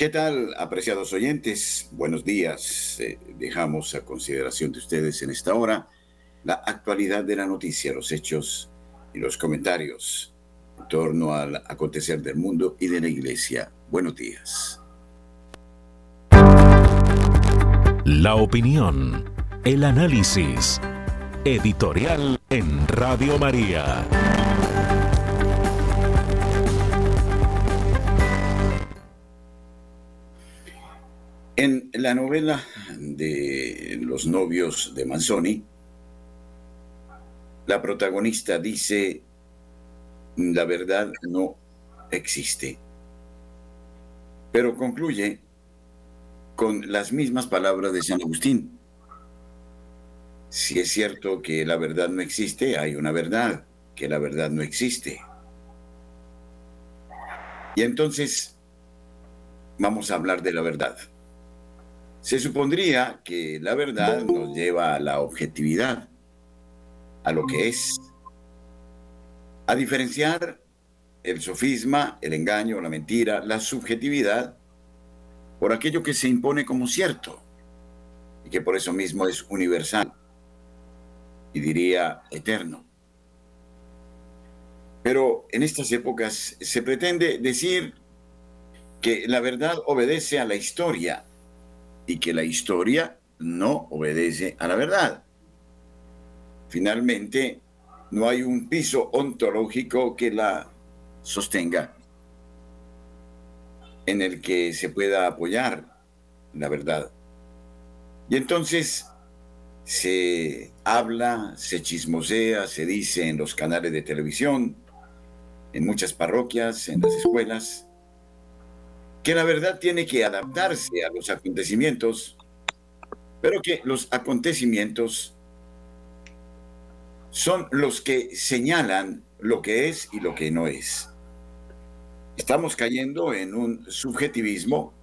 ¿Qué tal, apreciados oyentes? Buenos días. Eh, dejamos a consideración de ustedes en esta hora la actualidad de la noticia, los hechos y los comentarios en torno al acontecer del mundo y de la iglesia. Buenos días. La opinión, el análisis, editorial en Radio María. En la novela de Los novios de Manzoni, la protagonista dice, la verdad no existe. Pero concluye con las mismas palabras de San Agustín. Si es cierto que la verdad no existe, hay una verdad, que la verdad no existe. Y entonces vamos a hablar de la verdad. Se supondría que la verdad nos lleva a la objetividad, a lo que es, a diferenciar el sofisma, el engaño, la mentira, la subjetividad, por aquello que se impone como cierto y que por eso mismo es universal y diría eterno. Pero en estas épocas se pretende decir que la verdad obedece a la historia y que la historia no obedece a la verdad. Finalmente, no hay un piso ontológico que la sostenga en el que se pueda apoyar la verdad. Y entonces se habla, se chismosea, se dice en los canales de televisión, en muchas parroquias, en las escuelas, que la verdad tiene que adaptarse a los acontecimientos, pero que los acontecimientos son los que señalan lo que es y lo que no es. Estamos cayendo en un subjetivismo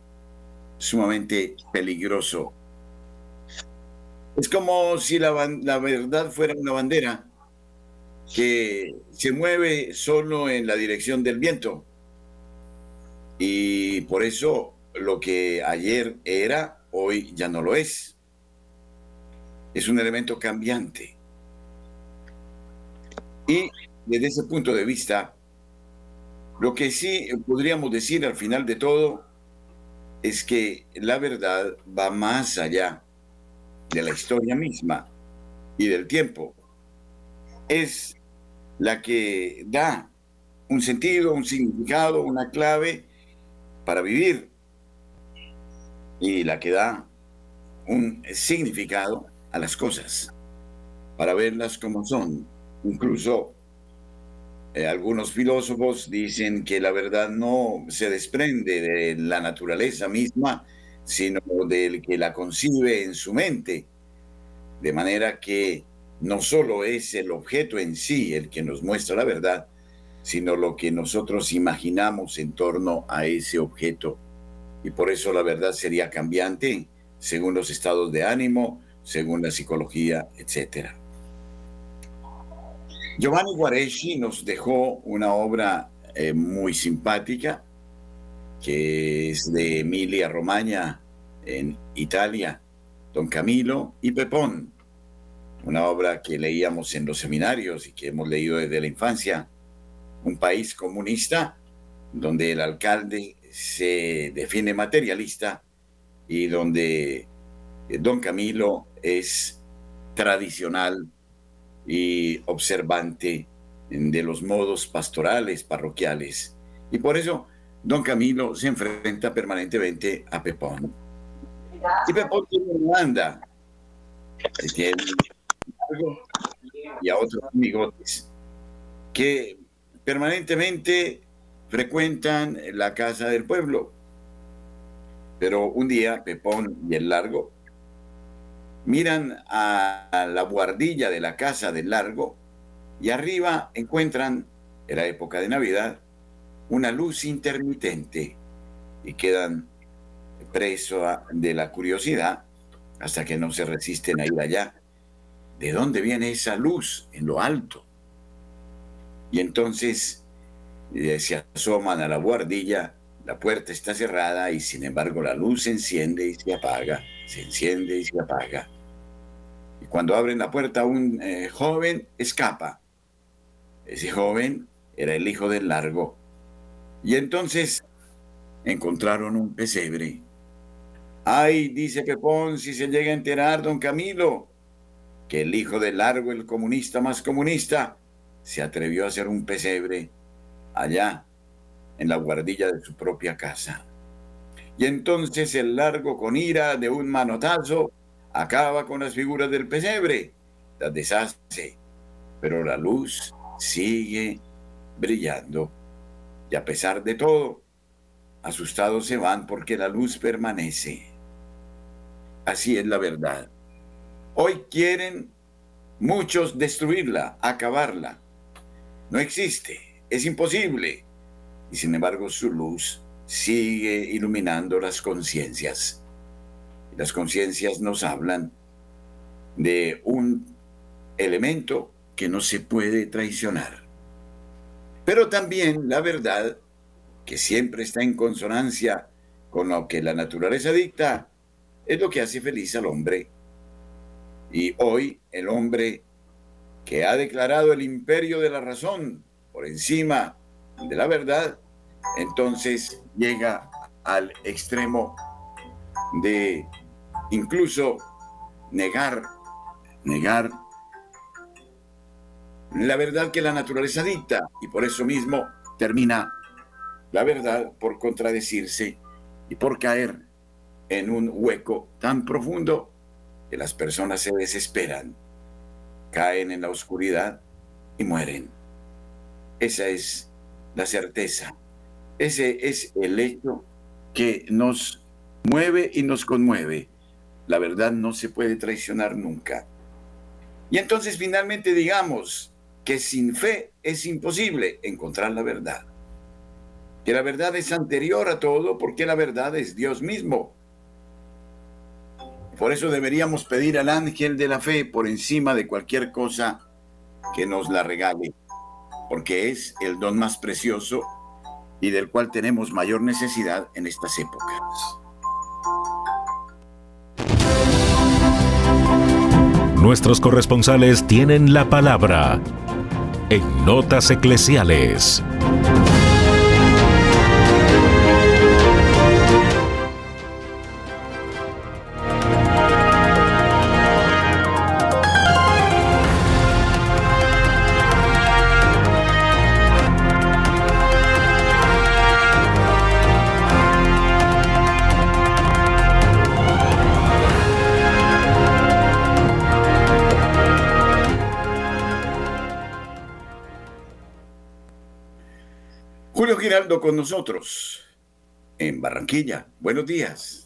sumamente peligroso. Es como si la, la verdad fuera una bandera que se mueve solo en la dirección del viento y por eso lo que ayer era, hoy ya no lo es. Es un elemento cambiante. Y desde ese punto de vista, lo que sí podríamos decir al final de todo es que la verdad va más allá de la historia misma y del tiempo. Es la que da un sentido, un significado, una clave para vivir y la que da un significado a las cosas, para verlas como son. Incluso eh, algunos filósofos dicen que la verdad no se desprende de la naturaleza misma, sino del que la concibe en su mente. De manera que no solo es el objeto en sí el que nos muestra la verdad, sino lo que nosotros imaginamos en torno a ese objeto. Y por eso la verdad sería cambiante según los estados de ánimo, según la psicología, etc. Giovanni Guareschi nos dejó una obra eh, muy simpática, que es de Emilia Romagna en Italia, Don Camilo y Pepón, una obra que leíamos en los seminarios y que hemos leído desde la infancia, un país comunista donde el alcalde se define materialista y donde eh, don Camilo es tradicional y observante de los modos pastorales, parroquiales. Y por eso don Camilo se enfrenta permanentemente a Pepón. Y Pepón tiene una banda, y a otros amigotes que permanentemente frecuentan la casa del pueblo. Pero un día Pepón y el Largo miran a la guardilla de la casa del Largo y arriba encuentran, en la época de Navidad, una luz intermitente y quedan presos de la curiosidad hasta que no se resisten a ir allá. ¿De dónde viene esa luz en lo alto? Y entonces eh, se asoman a la guardilla la puerta está cerrada y sin embargo la luz se enciende y se apaga, se enciende y se apaga. Y cuando abren la puerta un eh, joven escapa. Ese joven era el hijo del largo. Y entonces encontraron un pesebre. Ay, dice Pepón, si se llega a enterar don Camilo, que el hijo del largo, el comunista más comunista, se atrevió a hacer un pesebre allá en la guardilla de su propia casa. Y entonces el largo con ira de un manotazo acaba con las figuras del pesebre, las deshace, pero la luz sigue brillando. Y a pesar de todo, asustados se van porque la luz permanece. Así es la verdad. Hoy quieren muchos destruirla, acabarla. No existe, es imposible. Y sin embargo su luz sigue iluminando las conciencias. Las conciencias nos hablan de un elemento que no se puede traicionar. Pero también la verdad, que siempre está en consonancia con lo que la naturaleza dicta, es lo que hace feliz al hombre. Y hoy el hombre que ha declarado el imperio de la razón por encima de la verdad, entonces llega al extremo de incluso negar, negar la verdad que la naturaleza dicta. Y por eso mismo termina la verdad por contradecirse y por caer en un hueco tan profundo que las personas se desesperan, caen en la oscuridad y mueren. Esa es la certeza. Ese es el hecho que nos mueve y nos conmueve. La verdad no se puede traicionar nunca. Y entonces finalmente digamos que sin fe es imposible encontrar la verdad. Que la verdad es anterior a todo porque la verdad es Dios mismo. Por eso deberíamos pedir al ángel de la fe por encima de cualquier cosa que nos la regale, porque es el don más precioso y del cual tenemos mayor necesidad en estas épocas. Nuestros corresponsales tienen la palabra en Notas Eclesiales. Con nosotros en Barranquilla. Buenos días.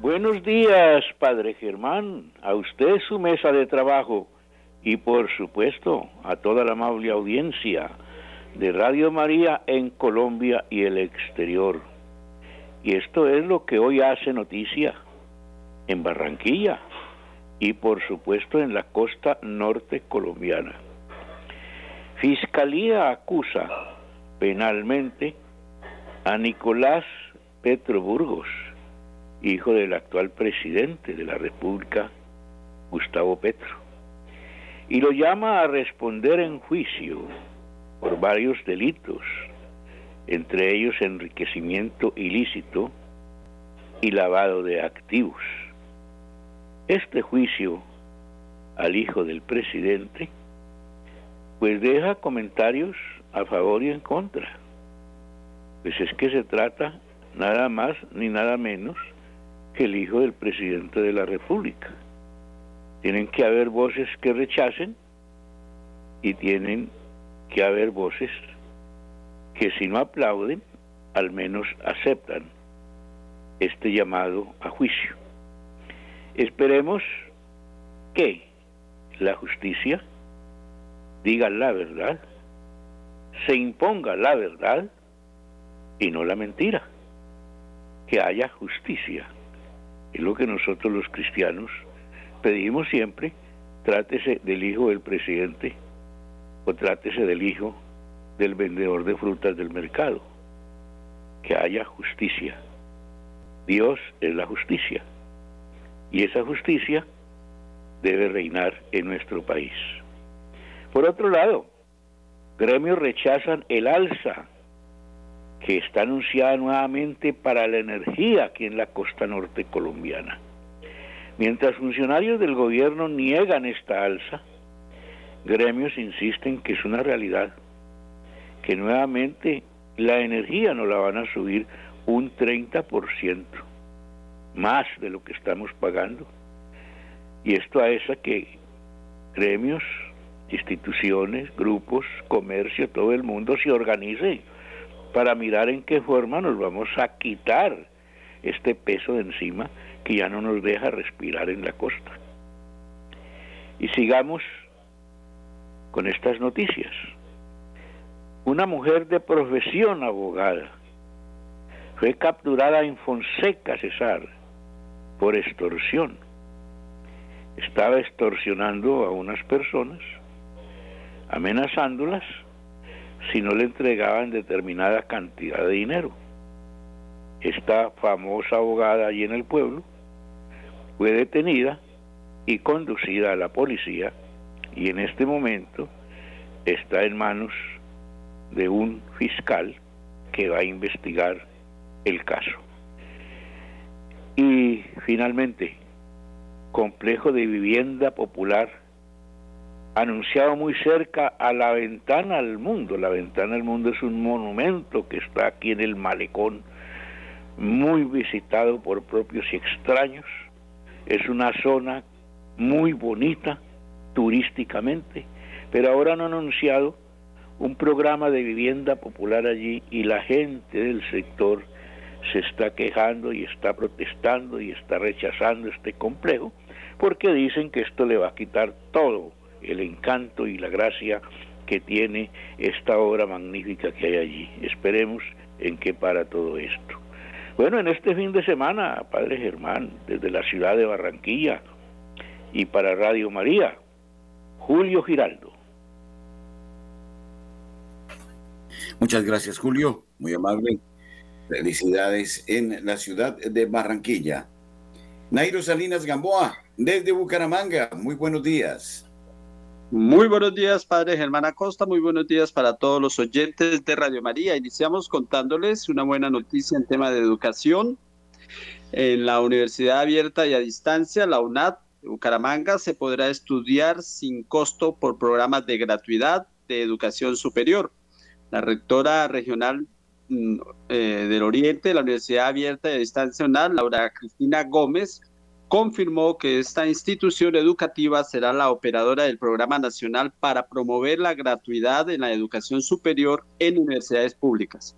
Buenos días, Padre Germán, a usted su mesa de trabajo y por supuesto a toda la amable audiencia de Radio María en Colombia y el exterior. Y esto es lo que hoy hace noticia en Barranquilla y por supuesto en la costa norte colombiana. Fiscalía acusa penalmente a Nicolás Petro Burgos, hijo del actual presidente de la República, Gustavo Petro, y lo llama a responder en juicio por varios delitos, entre ellos enriquecimiento ilícito y lavado de activos. Este juicio al hijo del presidente pues deja comentarios a favor y en contra. Pues es que se trata nada más ni nada menos que el hijo del presidente de la República. Tienen que haber voces que rechacen y tienen que haber voces que si no aplauden, al menos aceptan este llamado a juicio. Esperemos que la justicia diga la verdad se imponga la verdad y no la mentira, que haya justicia. Es lo que nosotros los cristianos pedimos siempre, trátese del hijo del presidente o trátese del hijo del vendedor de frutas del mercado. que haya justicia. Dios es la justicia. Y esa justicia debe reinar en nuestro país. Por otro lado, gremios rechazan el alza que está anunciada nuevamente para la energía aquí en la costa norte colombiana. Mientras funcionarios del gobierno niegan esta alza, gremios insisten que es una realidad, que nuevamente la energía no la van a subir un 30%, más de lo que estamos pagando. Y esto a esa que gremios, instituciones, grupos, comercio, todo el mundo se organice para mirar en qué forma nos vamos a quitar este peso de encima que ya no nos deja respirar en la costa. Y sigamos con estas noticias. Una mujer de profesión abogada fue capturada en Fonseca, Cesar, por extorsión. Estaba extorsionando a unas personas, amenazándolas si no le entregaban determinada cantidad de dinero. Esta famosa abogada allí en el pueblo fue detenida y conducida a la policía y en este momento está en manos de un fiscal que va a investigar el caso. Y finalmente, complejo de vivienda popular anunciado muy cerca a la ventana al mundo. La ventana al mundo es un monumento que está aquí en el malecón, muy visitado por propios y extraños. Es una zona muy bonita turísticamente, pero ahora han anunciado un programa de vivienda popular allí y la gente del sector se está quejando y está protestando y está rechazando este complejo porque dicen que esto le va a quitar todo el encanto y la gracia que tiene esta obra magnífica que hay allí. Esperemos en qué para todo esto. Bueno, en este fin de semana, Padre Germán, desde la ciudad de Barranquilla y para Radio María, Julio Giraldo. Muchas gracias, Julio. Muy amable. Felicidades en la ciudad de Barranquilla. Nairo Salinas Gamboa, desde Bucaramanga. Muy buenos días. Muy buenos días, padre Germán Acosta. Muy buenos días para todos los oyentes de Radio María. Iniciamos contándoles una buena noticia en tema de educación. En la Universidad Abierta y a Distancia, la UNAD Bucaramanga, se podrá estudiar sin costo por programas de gratuidad de educación superior. La rectora regional mm, eh, del Oriente de la Universidad Abierta y a Distancia UNAD, Laura Cristina Gómez, confirmó que esta institución educativa será la operadora del Programa Nacional para promover la gratuidad en la educación superior en universidades públicas.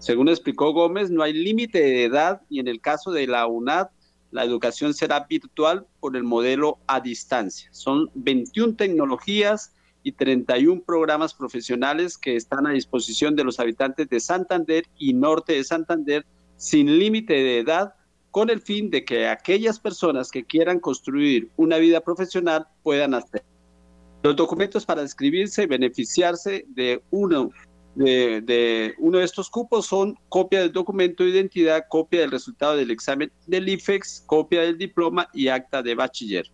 Según explicó Gómez, no hay límite de edad y en el caso de la UNAD, la educación será virtual por el modelo a distancia. Son 21 tecnologías y 31 programas profesionales que están a disposición de los habitantes de Santander y norte de Santander sin límite de edad con el fin de que aquellas personas que quieran construir una vida profesional puedan hacer. Los documentos para inscribirse y beneficiarse de uno de, uno de estos cupos son copia del documento de identidad, copia del resultado del examen del IFEX, copia del diploma y acta de bachiller.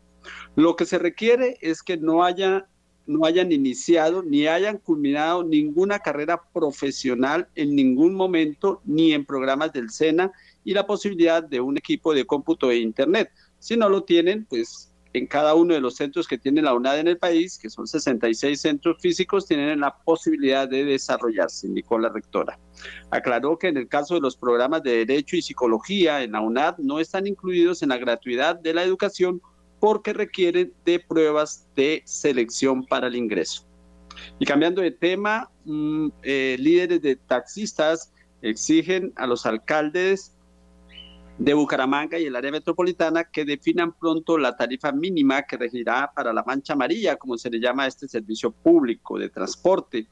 Lo que se requiere es que no haya no hayan iniciado ni hayan culminado ninguna carrera profesional en ningún momento, ni en programas del SENA, y la posibilidad de un equipo de cómputo e Internet. Si no lo tienen, pues en cada uno de los centros que tiene la UNAD en el país, que son 66 centros físicos, tienen la posibilidad de desarrollarse, indicó la rectora. Aclaró que en el caso de los programas de Derecho y Psicología en la UNAD no están incluidos en la gratuidad de la educación porque requieren de pruebas de selección para el ingreso. Y cambiando de tema, mm, eh, líderes de taxistas exigen a los alcaldes de Bucaramanga y el área metropolitana que definan pronto la tarifa mínima que regirá para la mancha amarilla, como se le llama a este servicio público de transporte,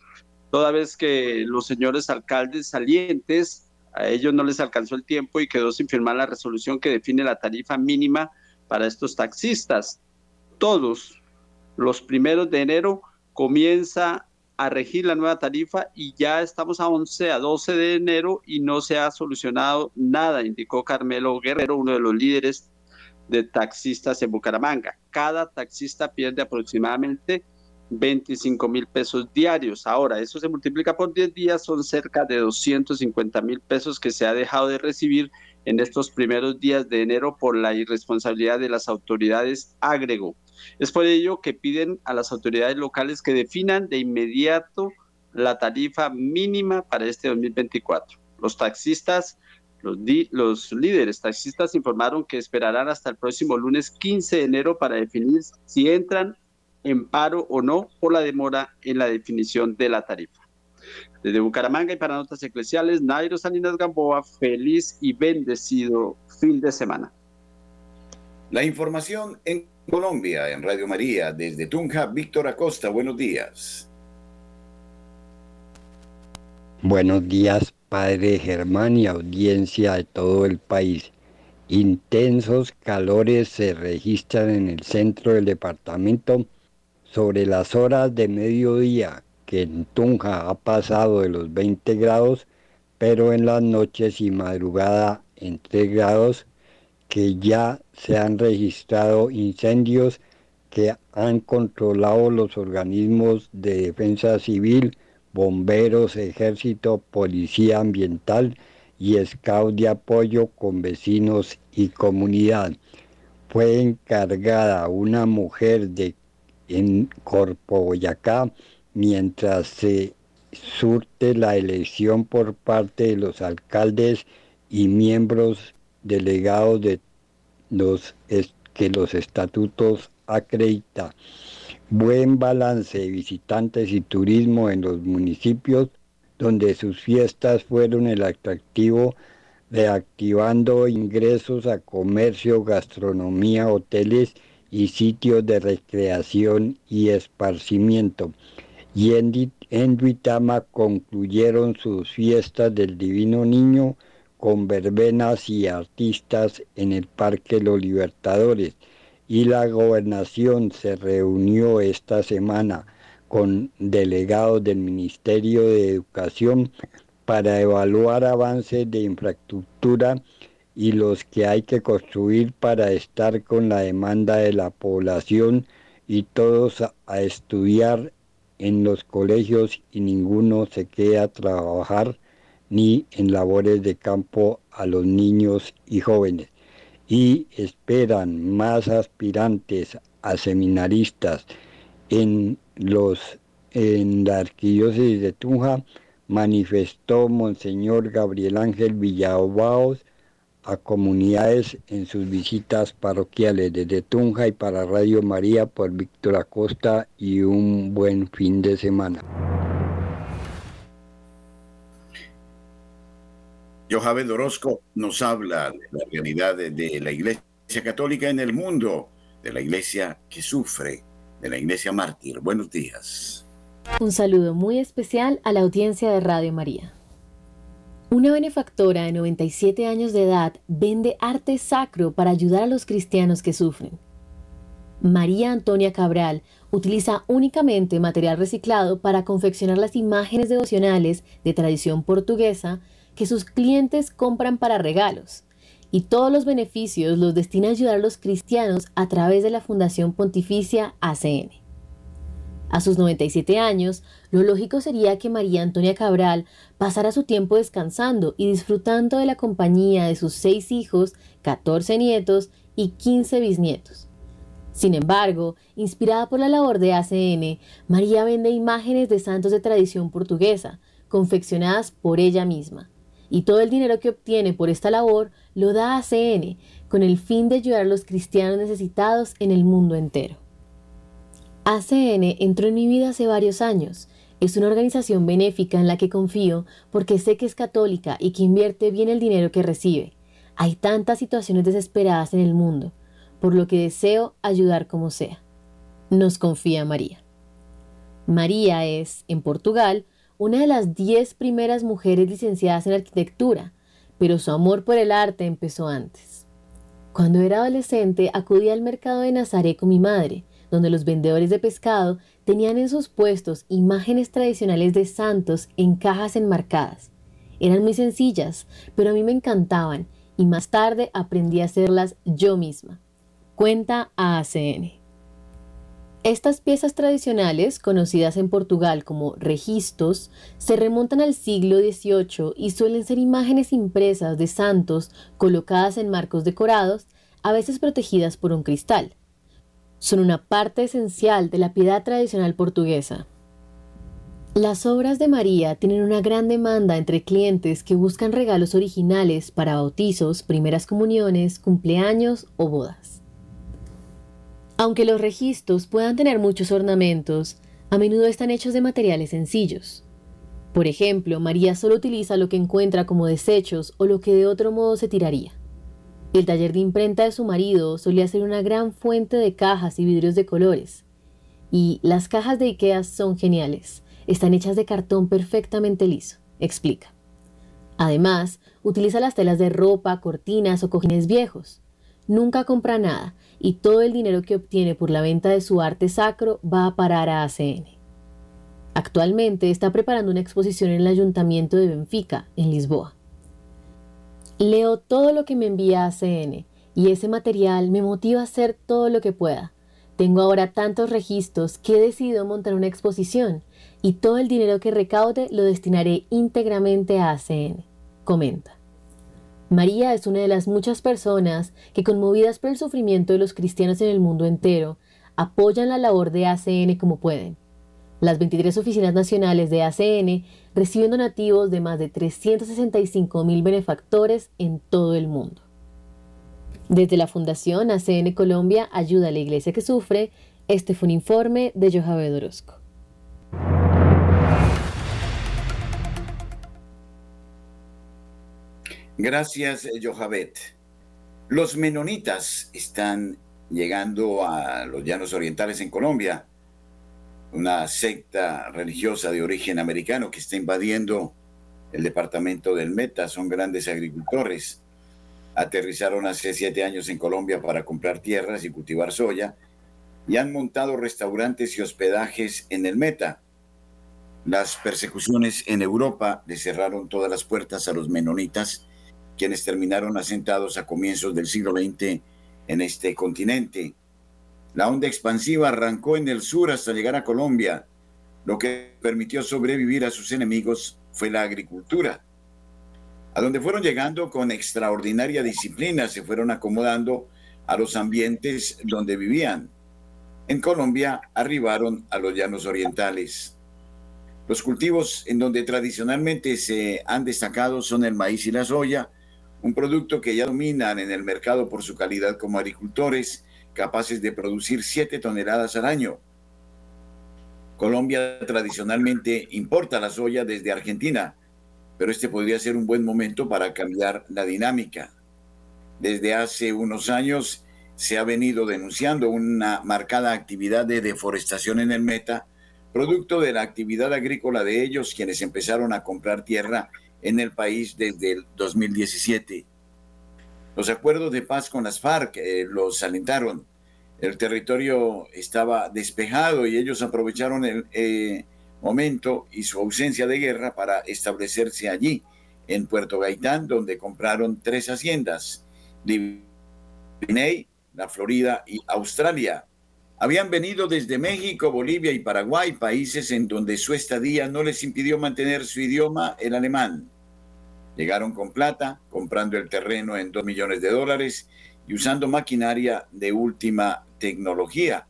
toda vez que los señores alcaldes salientes, a ellos no les alcanzó el tiempo y quedó sin firmar la resolución que define la tarifa mínima para estos taxistas. Todos los primeros de enero comienza a regir la nueva tarifa y ya estamos a 11, a 12 de enero y no se ha solucionado nada, indicó Carmelo Guerrero, uno de los líderes de taxistas en Bucaramanga. Cada taxista pierde aproximadamente 25 mil pesos diarios. Ahora, eso se multiplica por 10 días, son cerca de 250 mil pesos que se ha dejado de recibir en estos primeros días de enero por la irresponsabilidad de las autoridades, agregó. Es por ello que piden a las autoridades locales que definan de inmediato la tarifa mínima para este 2024. Los taxistas, los, líderes taxistas informaron que esperarán hasta el próximo lunes 15 de enero para definir si entran en paro o no por la demora en la definición de la tarifa. Desde Bucaramanga y para Notas Eclesiales, Nairo Salinas Gamboa, feliz y bendecido fin de semana. La información en Colombia, en Radio María, desde Tunja, Víctor Acosta, buenos días. Buenos días, Padre Germán y audiencia de todo el país. Intensos calores se registran en el centro del departamento sobre las horas de mediodía que en Tunja ha pasado de los 20 grados, pero en las noches y madrugada en 3 grados, que ya se han registrado incendios que han controlado los organismos de defensa civil, bomberos, ejército, policía ambiental y scout de apoyo con vecinos y comunidad. Fue encargada una mujer de en Corpo Boyacá mientras se surte la elección por parte de los alcaldes y miembros delegados de los que los estatutos acredita. Buen balance de visitantes y turismo en los municipios donde sus fiestas fueron el atractivo reactivando ingresos a comercio, gastronomía, hoteles y sitios de recreación y esparcimiento. Y en, Duitama concluyeron sus fiestas del Divino Niño con verbenas y artistas en el Parque Los Libertadores. Y la gobernación se reunió esta semana con delegados del Ministerio de Educación para evaluar avances de infraestructura y los que hay que construir para estar con la demanda de la población y todos a, estudiar en los colegios y ninguno se queda a trabajar ni en labores de campo a los niños y jóvenes. Y esperan más aspirantes a seminaristas en los en la arquidiócesis de Tunja, manifestó Monseñor Gabriel Ángel Villaobaos, a comunidades en sus visitas parroquiales desde Tunja y para Radio María por Víctor Acosta y un buen fin de semana. Johabel Orozco nos habla de la realidad de la Iglesia Católica en el mundo, de la Iglesia que sufre, de la Iglesia mártir. Buenos días. Un saludo muy especial a la audiencia de Radio María. Una benefactora de 97 años de edad vende arte sacro para ayudar a los cristianos que sufren. María Antonia Cabral utiliza únicamente material reciclado para confeccionar las imágenes devocionales de tradición portuguesa que sus clientes compran para regalos, y todos los beneficios los destina a ayudar a los cristianos a través de la Fundación Pontificia ACN. A sus 97 años, lo lógico sería que María Antonia Cabral pasara su tiempo descansando y disfrutando de la compañía de sus seis hijos, 14 nietos y 15 bisnietos. Sin embargo, inspirada por la labor de ACN, María vende imágenes de santos de tradición portuguesa, confeccionadas por ella misma. Y todo el dinero que obtiene por esta labor lo da a ACN, con el fin de ayudar a los cristianos necesitados en el mundo entero. ACN entró en mi vida hace varios años. Es una organización benéfica en la que confío porque sé que es católica y que invierte bien el dinero que recibe. Hay tantas situaciones desesperadas en el mundo, por lo que deseo ayudar como sea. Nos confía María. María es, en Portugal, una de las diez primeras mujeres licenciadas en arquitectura, pero su amor por el arte empezó antes. Cuando era adolescente acudí al mercado de Nazaret con mi madre, donde los vendedores de pescado tenían en sus puestos imágenes tradicionales de santos en cajas enmarcadas. Eran muy sencillas, pero a mí me encantaban y más tarde aprendí a hacerlas yo misma. Cuenta AACN. Estas piezas tradicionales, conocidas en Portugal como registros, se remontan al siglo XVIII y suelen ser imágenes impresas de santos colocadas en marcos decorados, a veces protegidas por un cristal. Son una parte esencial de la piedad tradicional portuguesa. Las obras de María tienen una gran demanda entre clientes que buscan regalos originales para bautizos, primeras comuniones, cumpleaños o bodas. Aunque los registros puedan tener muchos ornamentos, a menudo están hechos de materiales sencillos. Por ejemplo, María solo utiliza lo que encuentra como desechos o lo que de otro modo se tiraría. El taller de imprenta de su marido solía ser una gran fuente de cajas y vidrios de colores. Y las cajas de Ikea son geniales. Están hechas de cartón perfectamente liso, explica. Además, utiliza las telas de ropa, cortinas o cojines viejos. Nunca compra nada y todo el dinero que obtiene por la venta de su arte sacro va a parar a ACN. Actualmente está preparando una exposición en el Ayuntamiento de Benfica, en Lisboa. Leo todo lo que me envía ACN y ese material me motiva a hacer todo lo que pueda. Tengo ahora tantos registros que he decidido montar una exposición y todo el dinero que recaude lo destinaré íntegramente a ACN, comenta. María es una de las muchas personas que, conmovidas por el sufrimiento de los cristianos en el mundo entero, apoyan la labor de ACN como pueden. Las 23 oficinas nacionales de ACN reciben donativos de más de 365 mil benefactores en todo el mundo. Desde la Fundación ACN Colombia Ayuda a la Iglesia que Sufre, este fue un informe de Jojabe Orozco. Gracias, Johabet. Los menonitas están llegando a los llanos orientales en Colombia, una secta religiosa de origen americano que está invadiendo el departamento del Meta. Son grandes agricultores. Aterrizaron hace siete años en Colombia para comprar tierras y cultivar soya y han montado restaurantes y hospedajes en el Meta. Las persecuciones en Europa le cerraron todas las puertas a los menonitas quienes terminaron asentados a comienzos del siglo XX en este continente. La onda expansiva arrancó en el sur hasta llegar a Colombia. Lo que permitió sobrevivir a sus enemigos fue la agricultura. A donde fueron llegando con extraordinaria disciplina, se fueron acomodando a los ambientes donde vivían. En Colombia arribaron a los llanos orientales. Los cultivos en donde tradicionalmente se han destacado son el maíz y la soya, un producto que ya dominan en el mercado por su calidad como agricultores, capaces de producir 7 toneladas al año. Colombia tradicionalmente importa la soya desde Argentina, pero este podría ser un buen momento para cambiar la dinámica. Desde hace unos años se ha venido denunciando una marcada actividad de deforestación en el Meta, producto de la actividad agrícola de ellos, quienes empezaron a comprar tierra en el país desde el 2017. Los acuerdos de paz con las FARC eh, los alentaron. El territorio estaba despejado y ellos aprovecharon el eh, momento y su ausencia de guerra para establecerse allí, en Puerto Gaitán, donde compraron tres haciendas, Guinea, la Florida y Australia. Habían venido desde México, Bolivia y Paraguay, países en donde su estadía no les impidió mantener su idioma, el alemán. Llegaron con plata, comprando el terreno en dos millones de dólares y usando maquinaria de última tecnología.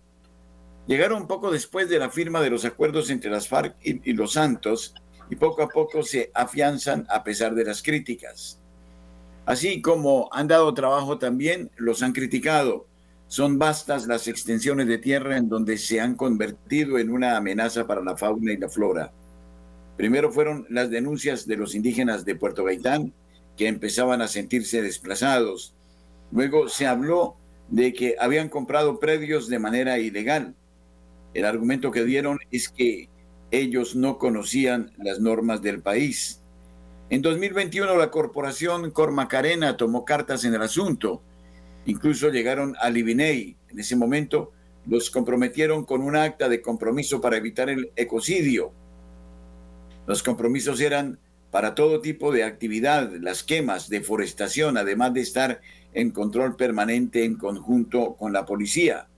Llegaron poco después de la firma de los acuerdos entre las FARC y, y los Santos y poco a poco se afianzan a pesar de las críticas. Así como han dado trabajo también, los han criticado son vastas las extensiones de tierra en donde se han convertido en una amenaza para la fauna y la flora. Primero fueron las denuncias de los indígenas de Puerto Gaitán, que empezaban a sentirse desplazados. Luego se habló de que habían comprado predios de manera ilegal. El argumento que dieron es que ellos no conocían las normas del país. En 2021 la corporación Cormacarena tomó cartas en el asunto Incluso llegaron a Libinei. En ese momento los comprometieron con un acta de compromiso para evitar el ecocidio. Los compromisos eran para todo tipo de actividad, las quemas, deforestación, además de estar en control permanente en conjunto con la policía.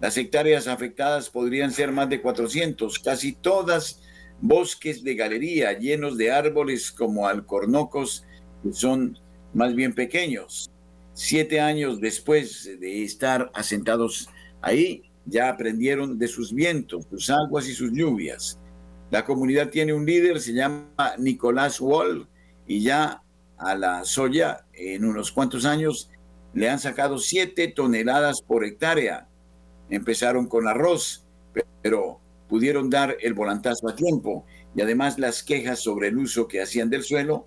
Las hectáreas afectadas podrían ser más de 400, casi todas bosques de galería llenos de árboles como alcornocos, que son más bien pequeños. Siete años después de estar asentados ahí, ya aprendieron de sus vientos, sus aguas y sus lluvias. La comunidad tiene un líder, se llama Nicolás Wall, y ya a la soya en unos cuantos años le han sacado siete toneladas por hectárea. Empezaron con arroz, pero pudieron dar el volantazo a tiempo y además las quejas sobre el uso que hacían del suelo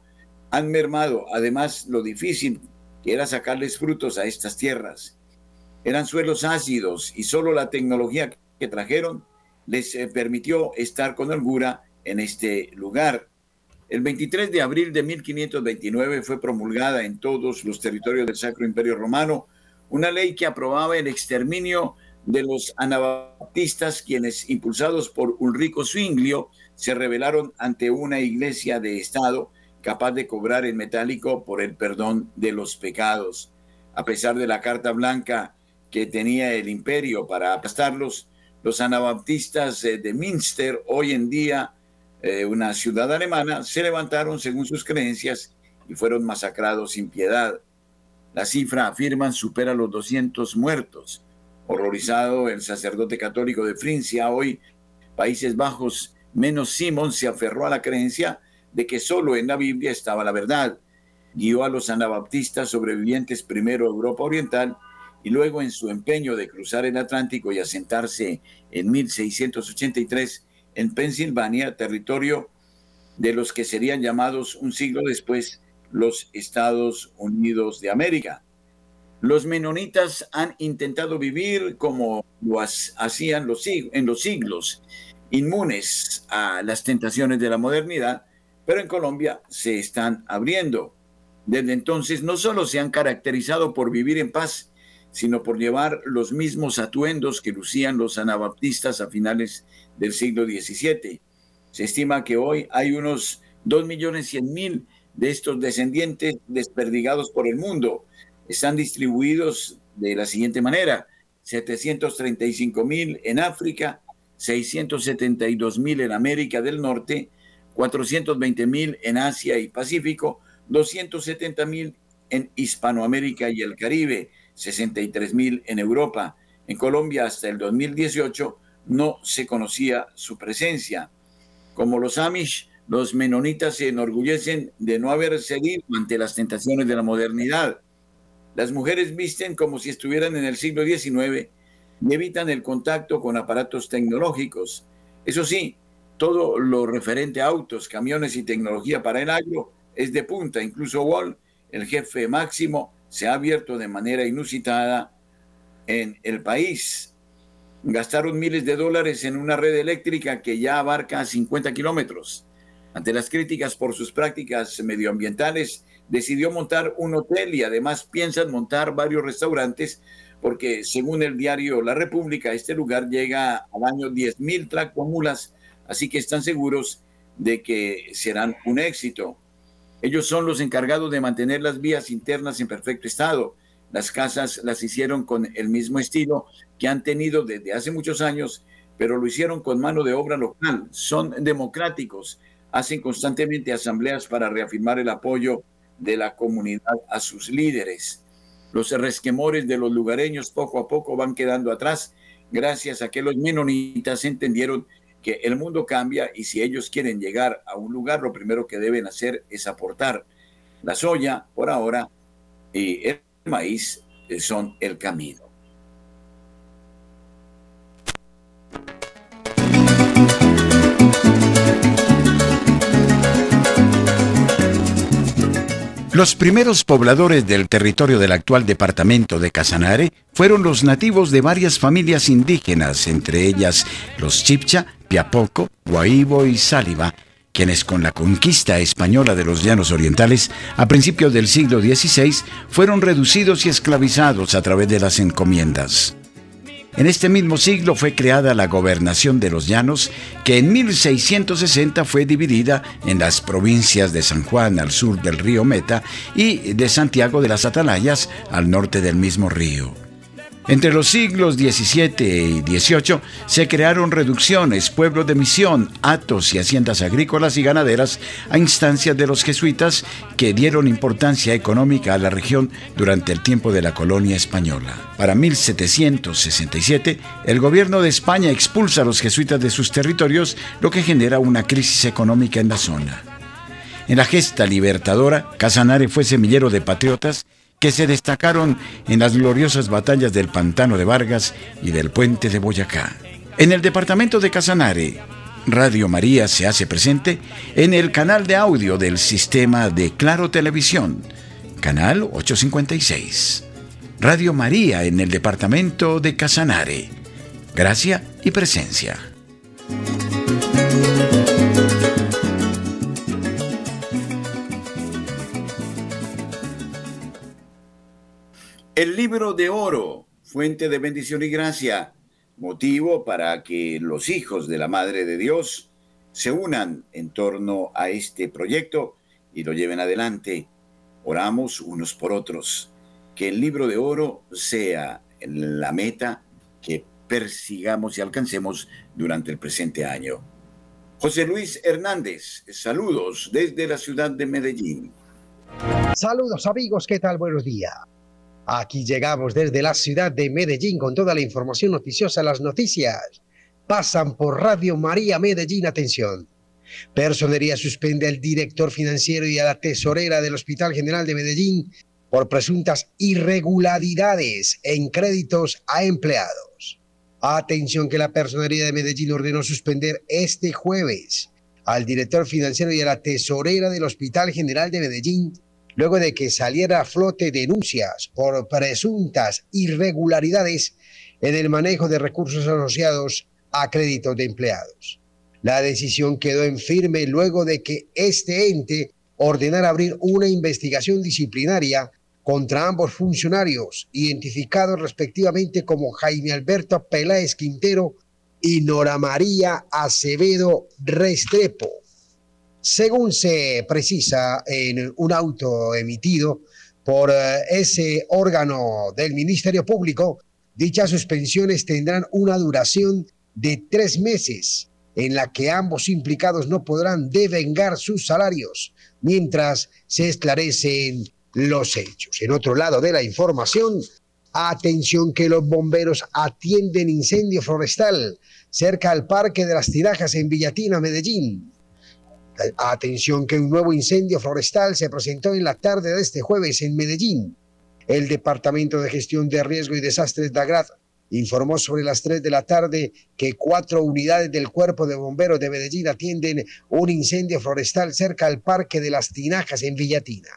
han mermado, además lo difícil que era sacarles frutos a estas tierras. Eran suelos ácidos y solo la tecnología que trajeron les eh, permitió estar con holgura en este lugar. El 23 de abril de 1529 fue promulgada en todos los territorios del Sacro Imperio Romano una ley que aprobaba el exterminio de los anabaptistas, quienes, impulsados por Ulrico Zwinglio, se rebelaron ante una iglesia de Estado capaz de cobrar en metálico por el perdón de los pecados. A pesar de la carta blanca que tenía el imperio para aplastarlos, los anabaptistas eh, de Münster, hoy en día eh, una ciudad alemana, se levantaron según sus creencias y fueron masacrados sin piedad. La cifra, afirman, supera los 200 muertos. Horrorizado, el sacerdote católico de Frincia, hoy Países Bajos, menos Simón, se aferró a la creencia de que solo en la Biblia estaba la verdad. Guió a los anabaptistas sobrevivientes primero a Europa Oriental y luego en su empeño de cruzar el Atlántico y asentarse en 1683 en Pensilvania, territorio de los que serían llamados un siglo después los Estados Unidos de América. Los menonitas han intentado vivir como lo hacían en los siglos, inmunes a las tentaciones de la modernidad, pero en Colombia se están abriendo. Desde entonces no solo se han caracterizado por vivir en paz, sino por llevar los mismos atuendos que lucían los anabaptistas a finales del siglo XVII. Se estima que hoy hay unos 2.100.000 de estos descendientes desperdigados por el mundo. Están distribuidos de la siguiente manera: 735.000 en África, 672.000 en América del Norte, 420 mil en Asia y Pacífico, 270 mil en Hispanoamérica y el Caribe, 63 mil en Europa. En Colombia hasta el 2018 no se conocía su presencia. Como los Amish, los menonitas se enorgullecen de no haber cedido ante las tentaciones de la modernidad. Las mujeres visten como si estuvieran en el siglo XIX y evitan el contacto con aparatos tecnológicos. Eso sí, todo lo referente a autos, camiones y tecnología para el agro es de punta. Incluso Wall, el jefe máximo, se ha abierto de manera inusitada en el país. Gastaron miles de dólares en una red eléctrica que ya abarca 50 kilómetros. Ante las críticas por sus prácticas medioambientales, decidió montar un hotel y además piensan montar varios restaurantes porque según el diario La República, este lugar llega al año 10.000 tractomulas así que están seguros de que serán un éxito. Ellos son los encargados de mantener las vías internas en perfecto estado. Las casas las hicieron con el mismo estilo que han tenido desde hace muchos años, pero lo hicieron con mano de obra local. Son democráticos, hacen constantemente asambleas para reafirmar el apoyo de la comunidad a sus líderes. Los resquemores de los lugareños poco a poco van quedando atrás gracias a que los menonitas entendieron que el mundo cambia y si ellos quieren llegar a un lugar, lo primero que deben hacer es aportar. La soya, por ahora, y el maíz eh, son el camino. Los primeros pobladores del territorio del actual departamento de Casanare fueron los nativos de varias familias indígenas, entre ellas los Chipcha, Piapoco, Guaíbo y Sáliva, quienes con la conquista española de los llanos orientales a principios del siglo XVI fueron reducidos y esclavizados a través de las encomiendas. En este mismo siglo fue creada la gobernación de los llanos, que en 1660 fue dividida en las provincias de San Juan al sur del río Meta y de Santiago de las Atalayas al norte del mismo río. Entre los siglos XVII y XVIII se crearon reducciones, pueblos de misión, atos y haciendas agrícolas y ganaderas a instancias de los jesuitas que dieron importancia económica a la región durante el tiempo de la colonia española. Para 1767, el gobierno de España expulsa a los jesuitas de sus territorios, lo que genera una crisis económica en la zona. En la gesta libertadora, Casanare fue semillero de patriotas que se destacaron en las gloriosas batallas del Pantano de Vargas y del Puente de Boyacá. En el departamento de Casanare, Radio María se hace presente en el canal de audio del sistema de Claro Televisión, canal 856. Radio María en el departamento de Casanare. Gracia y presencia. El libro de oro, fuente de bendición y gracia, motivo para que los hijos de la Madre de Dios se unan en torno a este proyecto y lo lleven adelante. Oramos unos por otros. Que el libro de oro sea la meta que persigamos y alcancemos durante el presente año. José Luis Hernández, saludos desde la ciudad de Medellín. Saludos amigos, ¿qué tal? Buenos días. Aquí llegamos desde la ciudad de Medellín con toda la información noticiosa. Las noticias pasan por Radio María Medellín. Atención. Personería suspende al director financiero y a la tesorera del Hospital General de Medellín por presuntas irregularidades en créditos a empleados. Atención que la Personería de Medellín ordenó suspender este jueves al director financiero y a la tesorera del Hospital General de Medellín luego de que saliera a flote denuncias por presuntas irregularidades en el manejo de recursos asociados a créditos de empleados. La decisión quedó en firme luego de que este ente ordenara abrir una investigación disciplinaria contra ambos funcionarios, identificados respectivamente como Jaime Alberto Peláez Quintero y Nora María Acevedo Restrepo según se precisa en un auto emitido por eh, ese órgano del Ministerio Público, dichas suspensiones tendrán una duración de tres meses en la que ambos implicados no podrán devengar sus salarios mientras se esclarecen los hechos. En otro lado de la información, atención que los bomberos atienden incendio forestal cerca al Parque de las Tirajas en Villatina, Medellín. Atención que un nuevo incendio forestal se presentó en la tarde de este jueves en Medellín. El Departamento de Gestión de Riesgo y Desastres de Agrat informó sobre las 3 de la tarde que cuatro unidades del Cuerpo de Bomberos de Medellín atienden un incendio forestal cerca al Parque de las Tinajas en Villatina.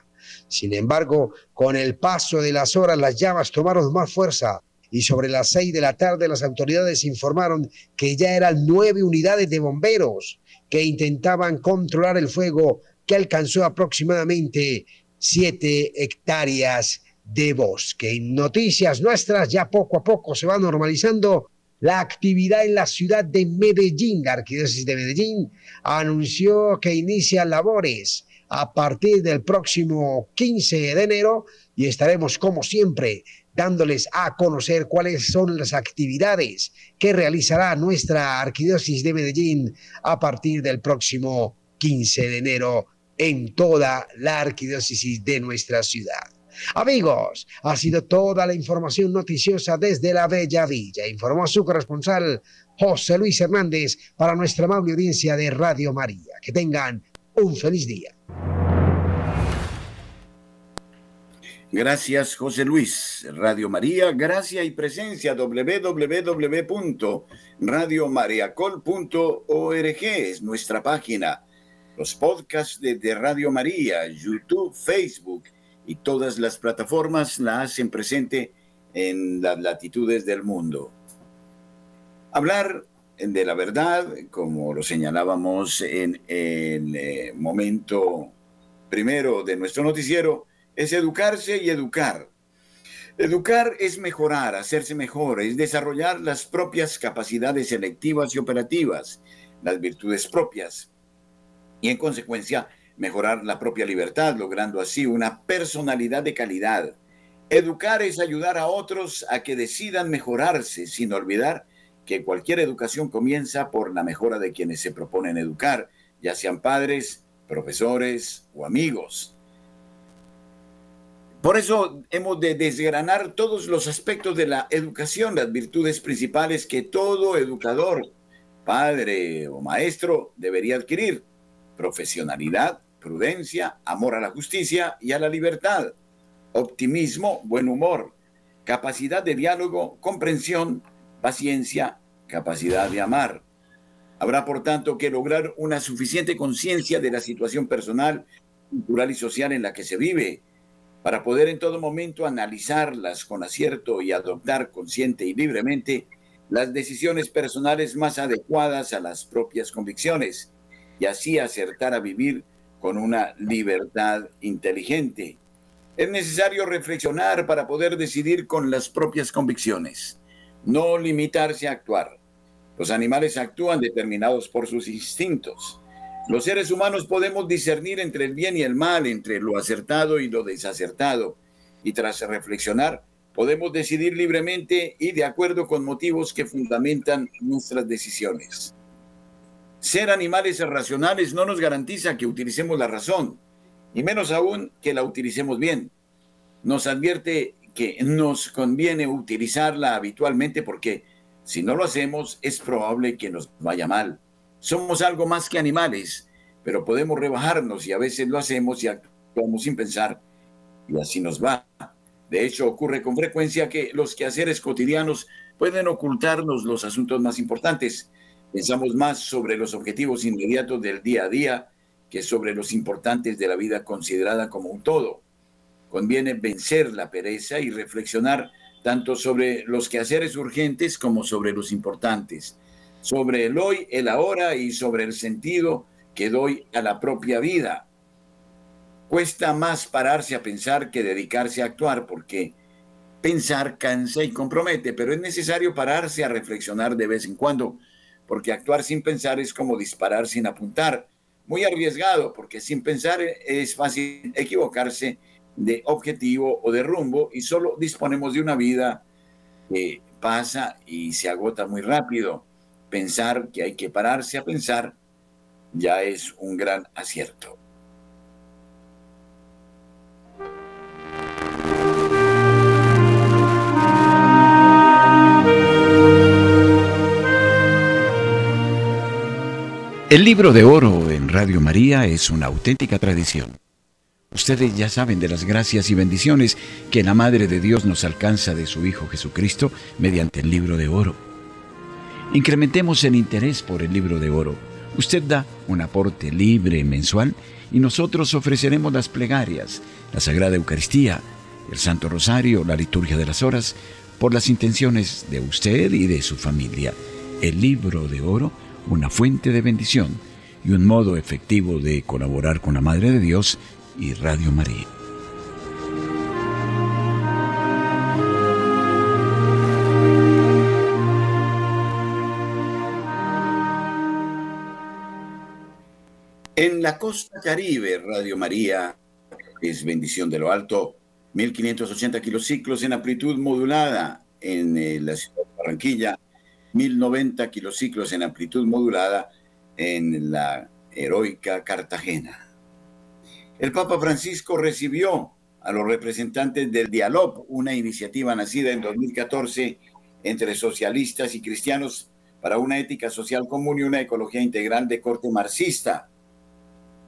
Sin embargo, con el paso de las horas las llamas tomaron más fuerza y sobre las 6 de la tarde las autoridades informaron que ya eran nueve unidades de bomberos que intentaban controlar el fuego que alcanzó aproximadamente siete hectáreas de bosque. En noticias nuestras ya poco a poco se va normalizando la actividad en la ciudad de Medellín. La Arquidiócesis de Medellín anunció que inicia labores a partir del próximo 15 de enero y estaremos como siempre dándoles a conocer cuáles son las actividades que realizará nuestra Arquidiócesis de Medellín a partir del próximo 15 de enero en toda la arquidiócesis de nuestra ciudad. Amigos, ha sido toda la información noticiosa desde la Bella Villa. Informó su corresponsal José Luis Hernández para nuestra amable audiencia de Radio María. Que tengan un feliz día. Gracias, José Luis. Radio María, gracia y presencia www.radiomariacol.org es nuestra página. Los podcasts de, Radio María, YouTube, Facebook y todas las plataformas la hacen presente en las latitudes del mundo. Hablar de la verdad, como lo señalábamos en el eh, momento primero de nuestro noticiero, es educarse y educar. Educar es mejorar, hacerse mejor, es desarrollar las propias capacidades selectivas y operativas, las virtudes propias, y en consecuencia mejorar la propia libertad, logrando así una personalidad de calidad. Educar es ayudar a otros a que decidan mejorarse, sin olvidar que cualquier educación comienza por la mejora de quienes se proponen educar, ya sean padres, profesores o amigos. Por eso hemos de desgranar todos los aspectos de la educación, las virtudes principales que todo educador, padre o maestro debería adquirir. Profesionalidad, prudencia, amor a la justicia y a la libertad, optimismo, buen humor, capacidad de diálogo, comprensión, paciencia, capacidad de amar. Habrá, por tanto, que lograr una suficiente conciencia de la situación personal, cultural y social en la que se vive, para poder en todo momento analizarlas con acierto y adoptar consciente y libremente las decisiones personales más adecuadas a las propias convicciones y así acertar a vivir con una libertad inteligente. Es necesario reflexionar para poder decidir con las propias convicciones, no limitarse a actuar. Los animales actúan determinados por sus instintos. Los seres humanos podemos discernir entre el bien y el mal, entre lo acertado y lo desacertado, y tras reflexionar, podemos decidir libremente y de acuerdo con motivos que fundamentan nuestras decisiones. Ser animales racionales no nos garantiza que utilicemos la razón, y menos aún que la utilicemos bien. Nos advierte que nos conviene utilizarla habitualmente porque si no lo hacemos es probable que nos vaya mal. Somos algo más que animales, pero podemos rebajarnos y a veces lo hacemos y actuamos sin pensar y así nos va. De hecho, ocurre con frecuencia que los quehaceres cotidianos pueden ocultarnos los asuntos más importantes. Pensamos más sobre los objetivos inmediatos del día a día que sobre los importantes de la vida considerada como un todo. Conviene vencer la pereza y reflexionar tanto sobre los quehaceres urgentes como sobre los importantes sobre el hoy, el ahora y sobre el sentido que doy a la propia vida. Cuesta más pararse a pensar que dedicarse a actuar porque pensar cansa y compromete, pero es necesario pararse a reflexionar de vez en cuando, porque actuar sin pensar es como disparar sin apuntar. Muy arriesgado, porque sin pensar es fácil equivocarse de objetivo o de rumbo y solo disponemos de una vida que pasa y se agota muy rápido pensar que hay que pararse a pensar ya es un gran acierto. El libro de oro en Radio María es una auténtica tradición. Ustedes ya saben de las gracias y bendiciones que la Madre de Dios nos alcanza de su Hijo Jesucristo mediante el libro de oro. Incrementemos el interés por el libro de oro. Usted da un aporte libre mensual y nosotros ofreceremos las plegarias, la Sagrada Eucaristía, el Santo Rosario, la liturgia de las horas, por las intenciones de usted y de su familia. El libro de oro, una fuente de bendición y un modo efectivo de colaborar con la Madre de Dios y Radio María. En la costa caribe, Radio María es bendición de lo alto, 1580 kilociclos en amplitud modulada en eh, la ciudad de Barranquilla, 1090 kilociclos en amplitud modulada en la heroica Cartagena. El Papa Francisco recibió a los representantes del Dialog, una iniciativa nacida en 2014 entre socialistas y cristianos para una ética social común y una ecología integral de corte marxista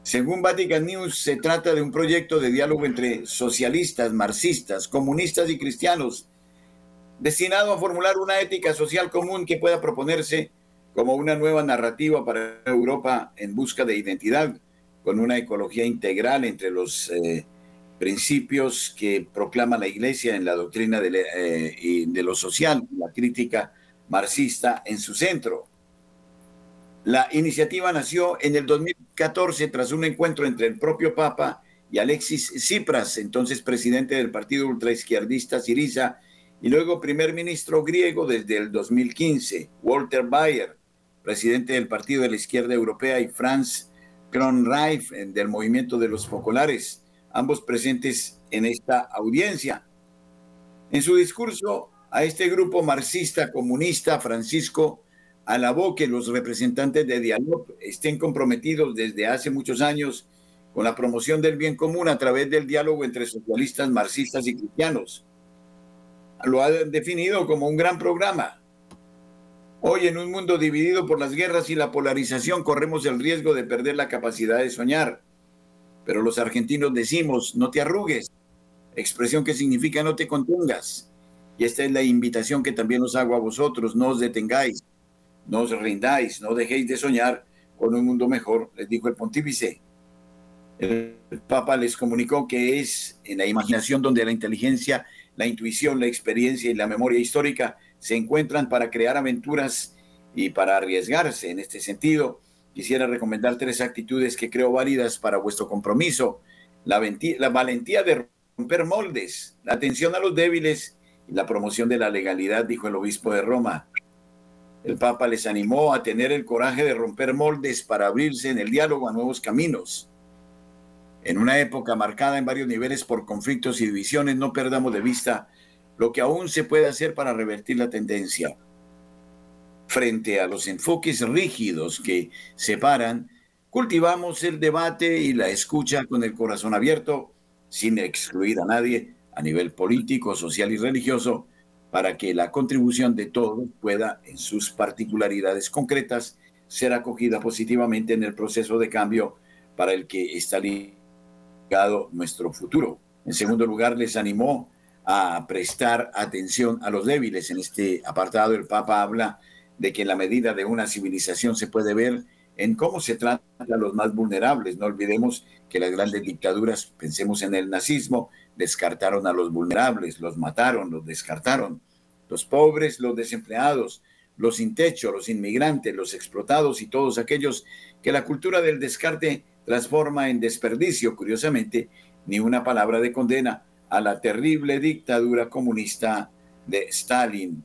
según Vatican News, se trata de un proyecto de diálogo entre socialistas, marxistas, comunistas y cristianos, destinado a formular una ética social común que pueda proponerse como una nueva narrativa para Europa en busca de identidad, con una ecología integral entre los eh, principios que proclama la Iglesia en la doctrina de, eh, de lo social, la crítica marxista en su centro. La iniciativa nació en el 2014 tras un encuentro entre el propio Papa y Alexis Tsipras, entonces presidente del partido ultraizquierdista Siriza y luego primer ministro griego desde el 2015, Walter Bayer, presidente del Partido de la Izquierda Europea, y Franz Kronreif del Movimiento de los Focolares, ambos presentes en esta audiencia. En su discurso a este grupo marxista comunista, Francisco alabó que los representantes de Dialog estén comprometidos desde hace muchos años con la promoción del bien común a través del diálogo entre socialistas, marxistas y cristianos lo ha definido como un gran programa. Hoy en un mundo dividido por las guerras y la polarización corremos el riesgo de perder la capacidad de soñar. Pero los argentinos decimos, no te arrugues, expresión que significa no te contengas. Y esta es la invitación que también os hago a vosotros, no os detengáis, no os rindáis, no dejéis de soñar con un mundo mejor, les dijo el pontífice. El Papa les comunicó que es en la imaginación donde la inteligencia la intuición, la experiencia y la memoria histórica se encuentran para crear aventuras y para arriesgarse. En este sentido, quisiera recomendar tres actitudes que creo válidas para vuestro compromiso. La, la valentía de romper moldes, la atención a los débiles y la promoción de la legalidad, dijo el obispo de Roma. El Papa les animó a tener el coraje de romper moldes para abrirse en el diálogo a nuevos caminos. En una época marcada en varios niveles por conflictos y divisiones, no perdamos de vista lo que aún se puede hacer para revertir la tendencia. Frente a los enfoques rígidos que separan, cultivamos el debate y la escucha con el corazón abierto, sin excluir a nadie a nivel político, social y religioso, para que la contribución de todos pueda, en sus particularidades concretas, ser acogida positivamente en el proceso de cambio para el que está nuestro futuro. En segundo lugar, les animó a prestar atención a los débiles. En este apartado, el Papa habla de que la medida de una civilización se puede ver en cómo se trata a los más vulnerables. No olvidemos que las grandes dictaduras, pensemos en el nazismo, descartaron a los vulnerables, los mataron, los descartaron. Los pobres, los desempleados, los sin techo, los inmigrantes, los explotados y todos aquellos que la cultura del descarte transforma en desperdicio, curiosamente, ni una palabra de condena a la terrible dictadura comunista de Stalin.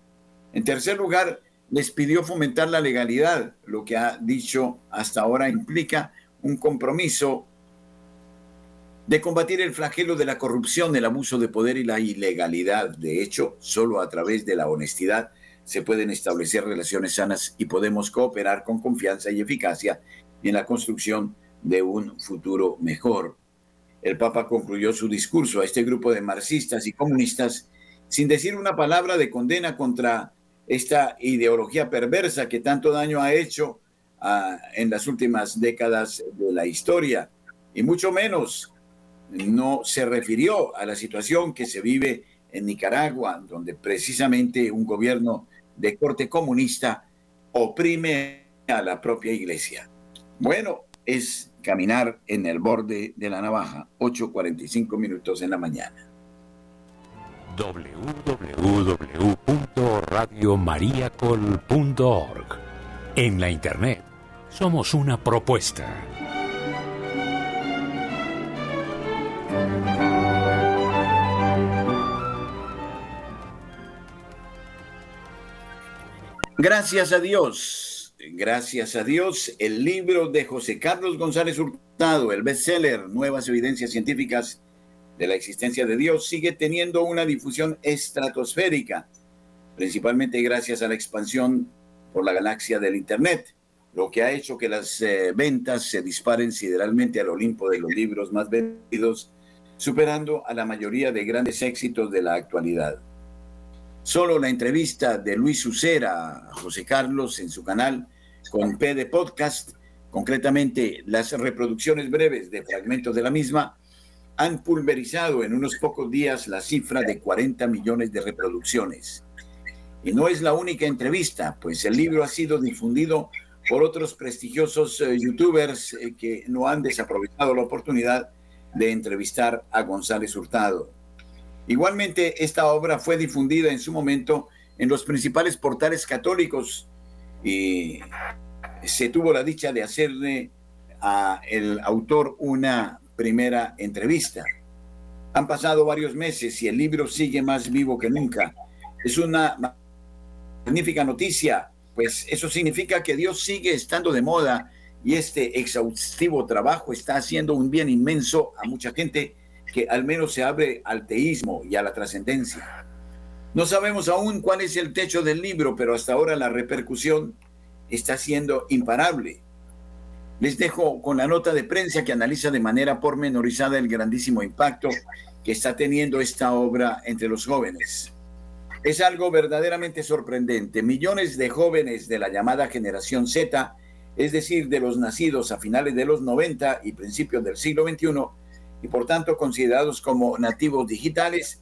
En tercer lugar, les pidió fomentar la legalidad, lo que ha dicho hasta ahora implica un compromiso de combatir el flagelo de la corrupción, el abuso de poder y la ilegalidad. De hecho, solo a través de la honestidad se pueden establecer relaciones sanas y podemos cooperar con confianza y eficacia en la construcción de un futuro mejor. El Papa concluyó su discurso a este grupo de marxistas y comunistas sin decir una palabra de condena contra esta ideología perversa que tanto daño ha hecho ah, en las últimas décadas de la historia. Y mucho menos no se refirió a la situación que se vive en Nicaragua, donde precisamente un gobierno de corte comunista oprime a la propia iglesia. Bueno, es caminar en el borde de la navaja, 8.45 minutos en la mañana. www.radiomariacol.org En la internet somos una propuesta. Gracias a Dios gracias a Dios, el libro de José Carlos González Hurtado, el bestseller Nuevas Evidencias Científicas de la Existencia de Dios, sigue teniendo una difusión estratosférica, principalmente gracias a la expansión por la galaxia del Internet, lo que ha hecho que las eh, ventas se disparen sideralmente al Olimpo de los libros más vendidos, superando a la mayoría de grandes éxitos de la actualidad. Solo la entrevista de Luis Ucera a José Carlos en su canal con P de Podcast, concretamente las reproducciones breves de fragmentos de la misma, han pulverizado en unos pocos días la cifra de 40 millones de reproducciones. Y no es la única entrevista, pues el libro ha sido difundido por otros prestigiosos eh, youtubers eh, que no han desaprovechado la oportunidad de entrevistar a González Hurtado. Igualmente, esta obra fue difundida en su momento en los principales portales católicos y se tuvo la dicha de hacerle a el autor una primera entrevista. Han pasado varios meses y el libro sigue más vivo que nunca. Es una magnífica noticia, pues eso significa que Dios sigue estando de moda y este exhaustivo trabajo está haciendo un bien inmenso a mucha gente que al menos se abre al teísmo y a la trascendencia. No sabemos aún cuál es el techo del libro, pero hasta ahora la repercusión está siendo imparable. Les dejo con la nota de prensa que analiza de manera pormenorizada el grandísimo impacto que está teniendo esta obra entre los jóvenes. Es algo verdaderamente sorprendente. Millones de jóvenes de la llamada generación Z es decir, de los nacidos a finales de los 90 y principios del siglo XXI, y por tanto considerados como nativos digitales,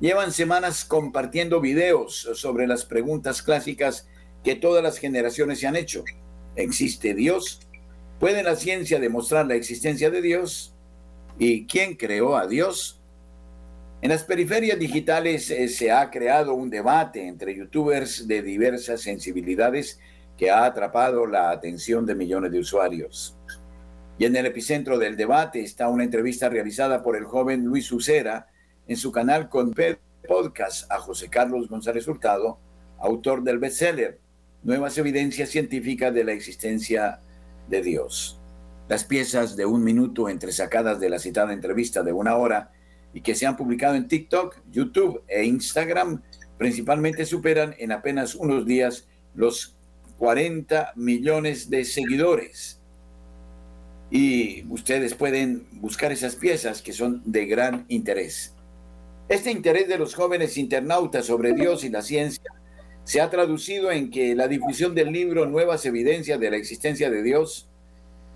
llevan semanas compartiendo videos sobre las preguntas clásicas que todas las generaciones se han hecho. ¿Existe Dios? ¿Puede la ciencia demostrar la existencia de Dios? ¿Y quién creó a Dios? En las periferias digitales eh, se ha creado un debate entre youtubers de diversas sensibilidades que ha atrapado la atención de millones de usuarios. Y en el epicentro del debate está una entrevista realizada por el joven Luis Ucera en su canal con Podcast a José Carlos González Hurtado, autor del bestseller Nuevas evidencias científicas de la existencia de Dios. Las piezas de un minuto entresacadas de la citada entrevista de una hora y que se han publicado en TikTok, YouTube e Instagram principalmente superan en apenas unos días los 40 millones de seguidores. Y ustedes pueden buscar esas piezas que son de gran interés. Este interés de los jóvenes internautas sobre Dios y la ciencia se ha traducido en que la difusión del libro Nuevas Evidencias de la Existencia de Dios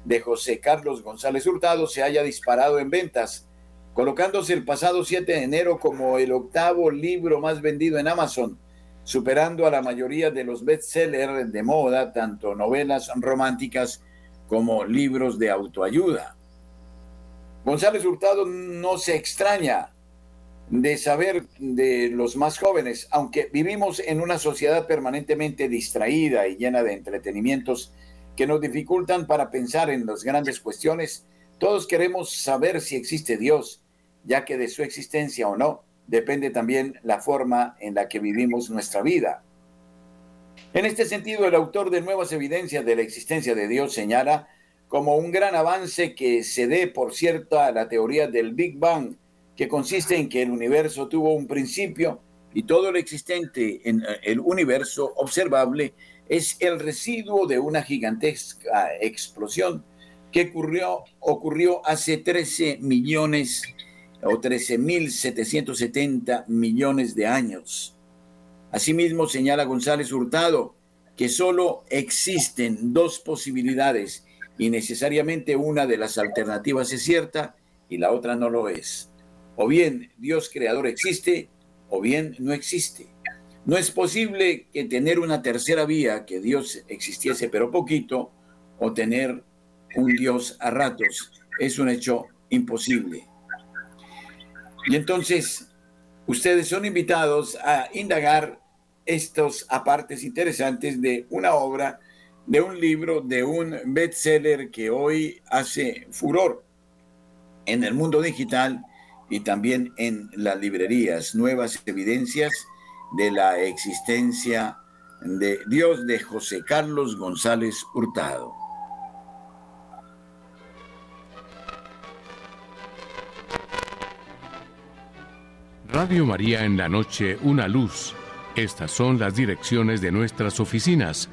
de José Carlos González Hurtado se haya disparado en ventas, colocándose el pasado 7 de enero como el octavo libro más vendido en Amazon superando a la mayoría de los bestsellers de moda, tanto novelas románticas como libros de autoayuda. González Hurtado no se extraña de saber de los más jóvenes, aunque vivimos en una sociedad permanentemente distraída y llena de entretenimientos que nos dificultan para pensar en las grandes cuestiones, todos queremos saber si existe Dios, ya que de su existencia o no depende también la forma en la que vivimos nuestra vida. En este sentido, el autor de Nuevas Evidencias de la Existencia de Dios señala como un gran avance que se dé, por cierto, a la teoría del Big Bang, que consiste en que el universo tuvo un principio y todo lo existente en el universo observable es el residuo de una gigantesca explosión que ocurrió, ocurrió hace 13 millones o 13.770 millones de años. Asimismo, señala González Hurtado que solo existen dos posibilidades y necesariamente una de las alternativas es cierta y la otra no lo es. O bien Dios creador existe o bien no existe. No es posible que tener una tercera vía, que Dios existiese pero poquito, o tener un Dios a ratos. Es un hecho imposible. Y entonces, ustedes son invitados a indagar estos apartes interesantes de una obra, de un libro, de un bestseller que hoy hace furor en el mundo digital y también en las librerías, nuevas evidencias de la existencia de Dios de José Carlos González Hurtado. Radio María en la noche, una luz. Estas son las direcciones de nuestras oficinas.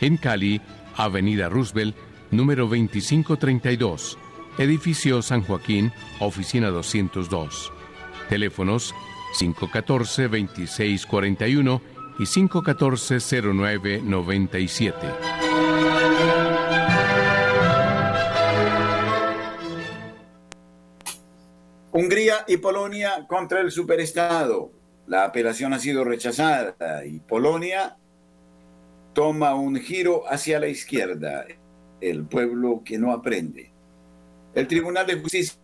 En Cali, Avenida Roosevelt, número 2532. Edificio San Joaquín, oficina 202. Teléfonos 514-2641 y 514-0997. Hungría y Polonia contra el superestado. La apelación ha sido rechazada y Polonia toma un giro hacia la izquierda, el pueblo que no aprende. El Tribunal de Justicia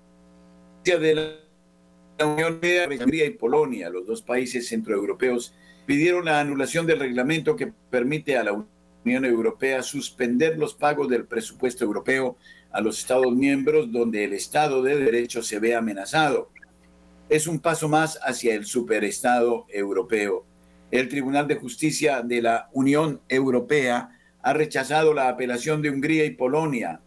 de la Unión Europea, Hungría y Polonia, los dos países centroeuropeos, pidieron la anulación del reglamento que permite a la Unión Unión Europea suspender los pagos del presupuesto europeo a los Estados miembros donde el Estado de Derecho se ve amenazado. Es un paso más hacia el superestado europeo. El Tribunal de Justicia de la Unión Europea ha rechazado la apelación de Hungría y Polonia.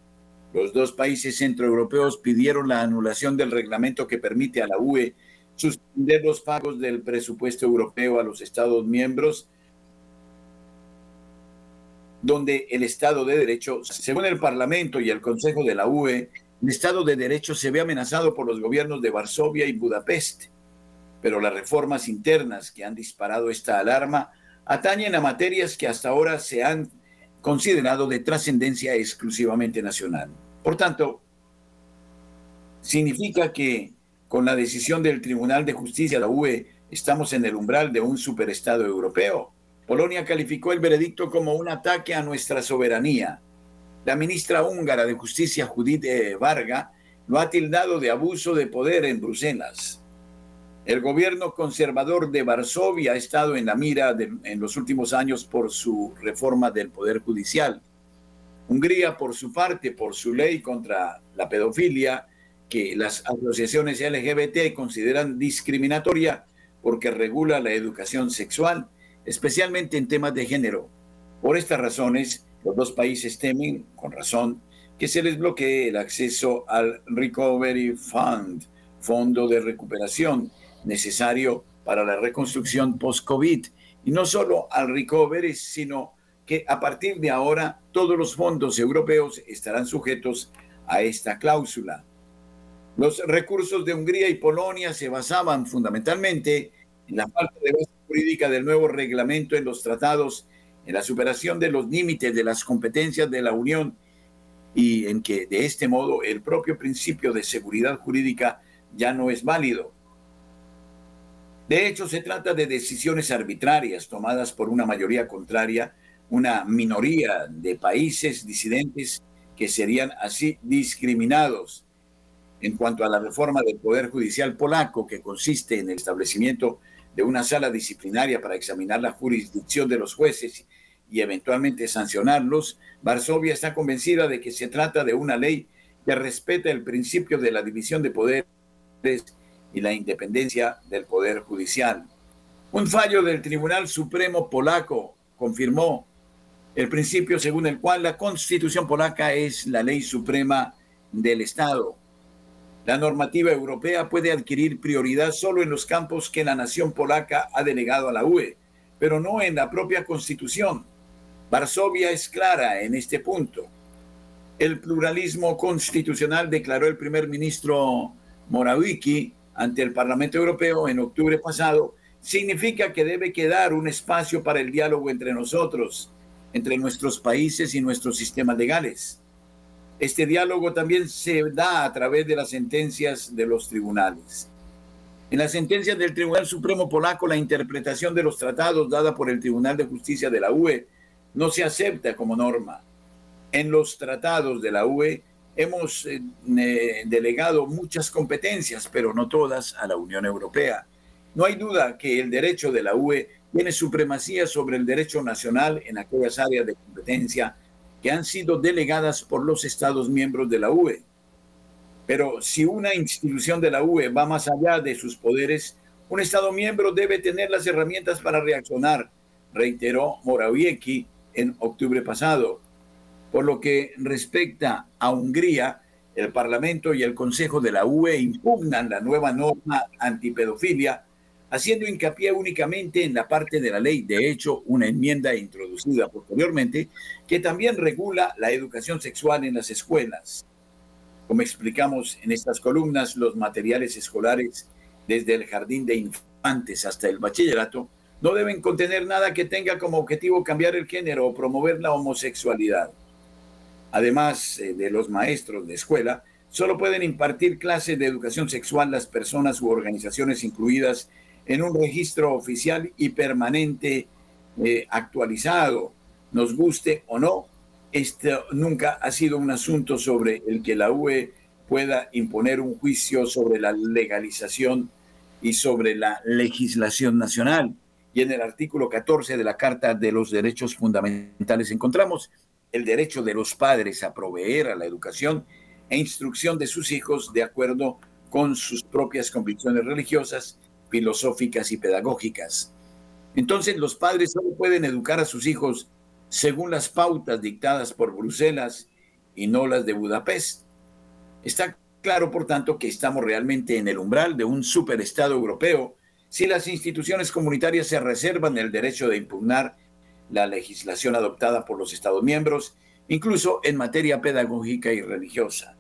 Los dos países centroeuropeos pidieron la anulación del reglamento que permite a la UE suspender los pagos del presupuesto europeo a los Estados miembros donde el Estado de Derecho, según el Parlamento y el Consejo de la UE, el Estado de Derecho se ve amenazado por los gobiernos de Varsovia y Budapest. Pero las reformas internas que han disparado esta alarma atañen a materias que hasta ahora se han considerado de trascendencia exclusivamente nacional. Por tanto, significa que con la decisión del Tribunal de Justicia de la UE estamos en el umbral de un superestado europeo Polonia calificó el veredicto como un ataque a nuestra soberanía. La ministra húngara de Justicia, Judith Varga, lo ha tildado de abuso de poder en Bruselas. El gobierno conservador de Varsovia ha estado en la mira en los últimos años por su reforma del poder judicial. Hungría, por su parte, por su ley contra la pedofilia, que las asociaciones LGBT consideran discriminatoria porque regula la educación sexual, especialmente en temas de género. Por estas razones, los dos países temen, con razón, que se les bloquee el acceso al Recovery Fund, fondo de recuperación necesario para la reconstrucción post-COVID. Y no solo al Recovery, sino que a partir de ahora todos los fondos europeos estarán sujetos a esta cláusula. Los recursos de Hungría y Polonia se basaban fundamentalmente en la falta de base jurídica del nuevo reglamento en los tratados, en la superación de los límites de las competencias de la Unión y en que de este modo el propio principio de seguridad jurídica ya no es válido. De hecho, se trata de decisiones arbitrarias tomadas por una mayoría contraria, una minoría de países disidentes que serían así discriminados. En cuanto a la reforma del Poder Judicial polaco, que consiste en el establecimiento de una sala disciplinaria para examinar la jurisdicción de los jueces y eventualmente sancionarlos, Varsovia está convencida de que se trata de una ley que respeta el principio de la división de poderes y la independencia del Poder Judicial. Un fallo del Tribunal Supremo polaco confirmó el principio según el cual la constitución polaca es la ley suprema del Estado la normativa europea puede adquirir prioridad solo en los campos que la nación polaca ha delegado a la UE, pero no en la propia constitución. Varsovia es clara en este punto. El pluralismo constitucional declaró el primer ministro Morawiecki ante el Parlamento Europeo en octubre pasado, significa que debe quedar un espacio para el diálogo entre nosotros, entre nuestros países y nuestros sistemas legales. Este diálogo también se da a través de las sentencias de los tribunales. En las sentencias del Tribunal Supremo Polaco, la interpretación de los tratados dada por el Tribunal de Justicia de la UE no se acepta como norma. En los tratados de la UE hemos eh, delegado muchas competencias, pero no todas, a la Unión Europea. No hay duda que el derecho de la UE tiene supremacía sobre el derecho nacional en aquellas áreas de competencia que han sido delegadas por los Estados miembros de la UE. Pero si una institución de la UE va más allá de sus poderes, un Estado miembro debe tener las herramientas para reaccionar, reiteró Morawiecki en octubre pasado. Por lo que respecta a Hungría, el Parlamento y el Consejo de la UE impugnan la nueva norma antipedofilia haciendo hincapié únicamente en la parte de la ley, de hecho, una enmienda introducida posteriormente, que también regula la educación sexual en las escuelas. Como explicamos en estas columnas, los materiales escolares, desde el jardín de infantes hasta el bachillerato, no deben contener nada que tenga como objetivo cambiar el género o promover la homosexualidad. Además eh, de los maestros de escuela, solo pueden impartir clases de educación sexual las personas u organizaciones incluidas en un registro oficial y permanente eh, actualizado, nos guste o no. Esto nunca ha sido un asunto sobre el que la UE pueda imponer un juicio sobre la legalización y sobre la legislación nacional. y en el artículo 14 de la Carta de los Derechos Fundamentales encontramos el derecho de los padres a proveer a la educación e instrucción de sus hijos de acuerdo con sus propias convicciones religiosas, filosóficas y pedagógicas. Entonces los padres solo pueden educar a sus hijos según las pautas dictadas por Bruselas y no las de Budapest. Está claro, por tanto, que estamos realmente en el umbral de un superestado europeo si las instituciones comunitarias se reservan el derecho de impugnar la legislación adoptada por los Estados miembros, incluso en materia pedagógica y religiosa.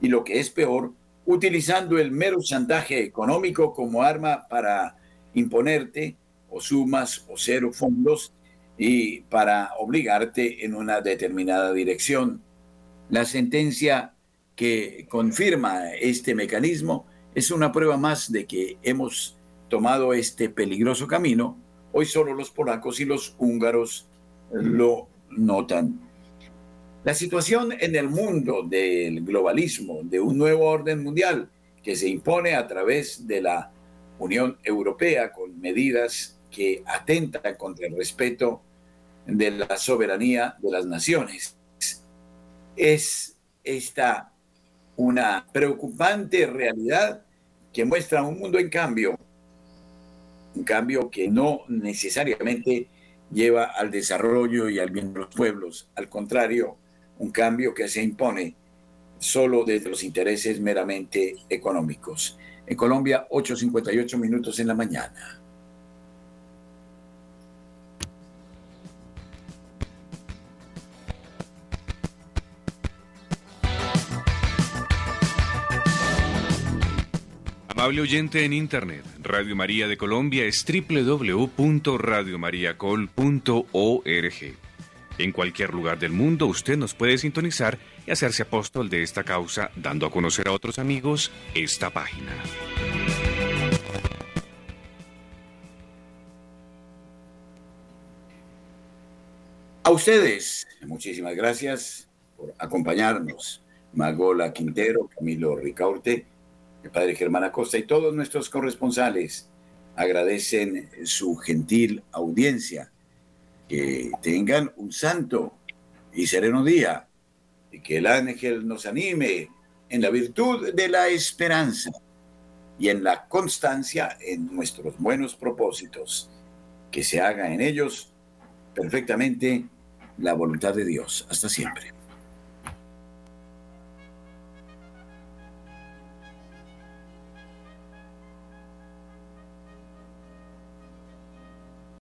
Y lo que es peor, utilizando el mero chantaje económico como arma para imponerte o sumas o cero fondos y para obligarte en una determinada dirección. La sentencia que confirma este mecanismo es una prueba más de que hemos tomado este peligroso camino. Hoy solo los polacos y los húngaros lo notan. La situación en el mundo del globalismo, de un nuevo orden mundial que se impone a través de la Unión Europea con medidas que atentan contra el respeto de la soberanía de las naciones. Es esta una preocupante realidad que muestra un mundo en cambio, un cambio que no necesariamente lleva al desarrollo y al bien de los pueblos, al contrario, un cambio que se impone solo desde los intereses meramente económicos. En Colombia, 8.58 minutos en la mañana. Amable oyente en Internet, Radio María de Colombia es www.radiomariacol.org. En cualquier lugar del mundo usted nos puede sintonizar y hacerse apóstol de esta causa, dando a conocer a otros amigos esta página. A ustedes, muchísimas gracias por acompañarnos. Magola Quintero, Camilo Ricaurte el padre Germán Acosta y todos nuestros corresponsales agradecen su gentil audiencia. Que tengan un santo y sereno día y que el ángel nos anime en la virtud de la esperanza y en la constancia en nuestros buenos propósitos, que se haga en ellos perfectamente la voluntad de Dios. Hasta siempre.